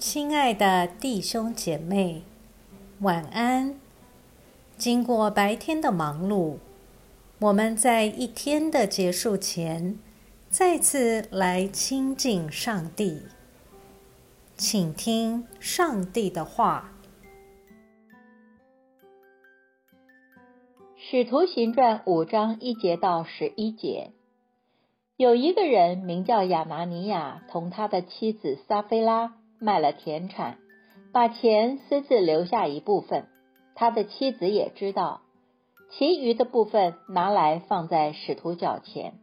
亲爱的弟兄姐妹，晚安。经过白天的忙碌，我们在一天的结束前，再次来亲近上帝，请听上帝的话。《使徒行传》五章一节到十一节。有一个人名叫亚拿尼亚，同他的妻子撒菲拉卖了田产，把钱私自留下一部分。他的妻子也知道，其余的部分拿来放在使徒脚前。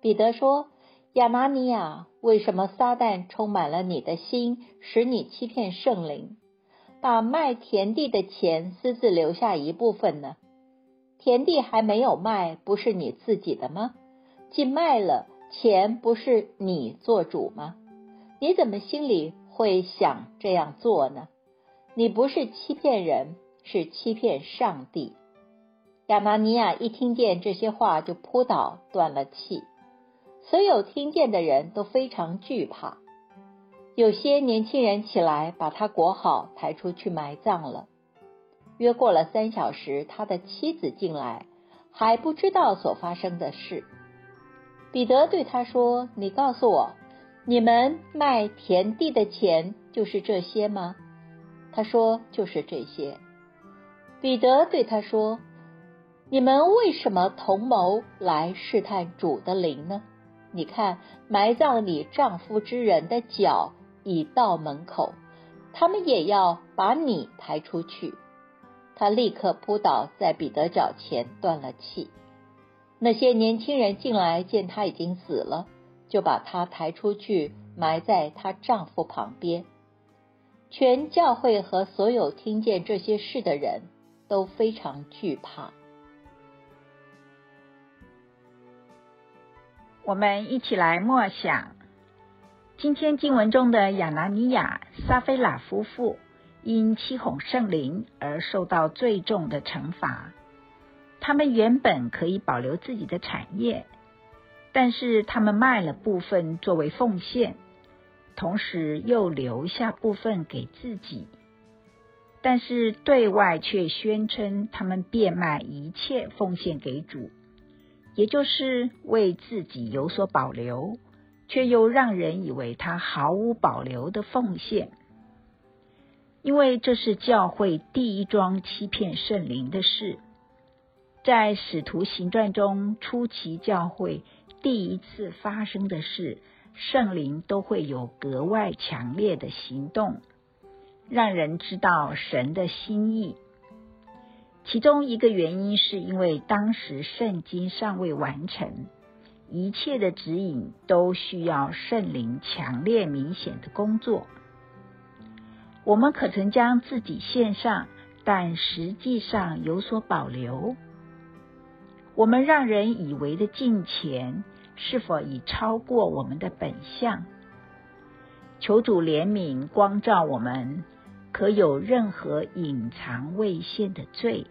彼得说：“亚拿尼亚，为什么撒旦充满了你的心，使你欺骗圣灵，把卖田地的钱私自留下一部分呢？田地还没有卖，不是你自己的吗？”既卖了钱，不是你做主吗？你怎么心里会想这样做呢？你不是欺骗人，是欺骗上帝。亚拿尼亚一听见这些话，就扑倒，断了气。所有听见的人都非常惧怕。有些年轻人起来，把他裹好，抬出去埋葬了。约过了三小时，他的妻子进来，还不知道所发生的事。彼得对他说：“你告诉我，你们卖田地的钱就是这些吗？”他说：“就是这些。”彼得对他说：“你们为什么同谋来试探主的灵呢？你看，埋葬你丈夫之人的脚已到门口，他们也要把你抬出去。”他立刻扑倒在彼得脚前，断了气。那些年轻人进来，见他已经死了，就把她抬出去，埋在她丈夫旁边。全教会和所有听见这些事的人都非常惧怕。我们一起来默想今天经文中的亚拿尼亚、撒菲拉夫妇因欺哄圣灵而受到最重的惩罚。他们原本可以保留自己的产业，但是他们卖了部分作为奉献，同时又留下部分给自己，但是对外却宣称他们变卖一切奉献给主，也就是为自己有所保留，却又让人以为他毫无保留的奉献，因为这是教会第一桩欺骗圣灵的事。在使徒行传中，初期教会第一次发生的事，圣灵都会有格外强烈的行动，让人知道神的心意。其中一个原因是因为当时圣经尚未完成，一切的指引都需要圣灵强烈明显的工作。我们可曾将自己献上，但实际上有所保留。我们让人以为的金钱，是否已超过我们的本相？求主怜悯光照我们，可有任何隐藏未现的罪，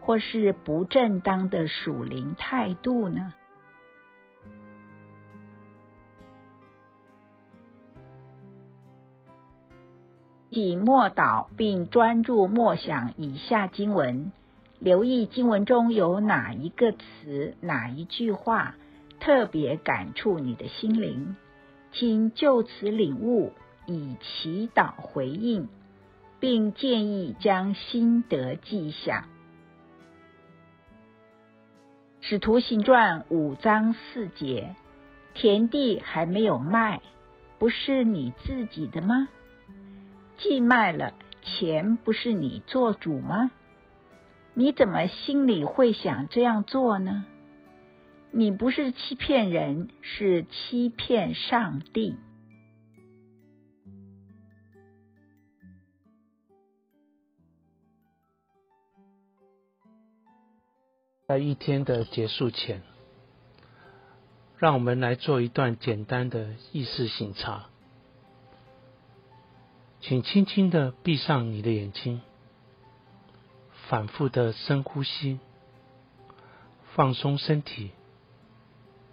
或是不正当的属灵态度呢？以默祷，并专注默想以下经文。留意经文中有哪一个词、哪一句话特别感触你的心灵，请就此领悟，以祈祷回应，并建议将心得记下。使徒行传五章四节：田地还没有卖，不是你自己的吗？既卖了，钱不是你做主吗？你怎么心里会想这样做呢？你不是欺骗人，是欺骗上帝。在一天的结束前，让我们来做一段简单的意识醒察，请轻轻的闭上你的眼睛。反复的深呼吸，放松身体，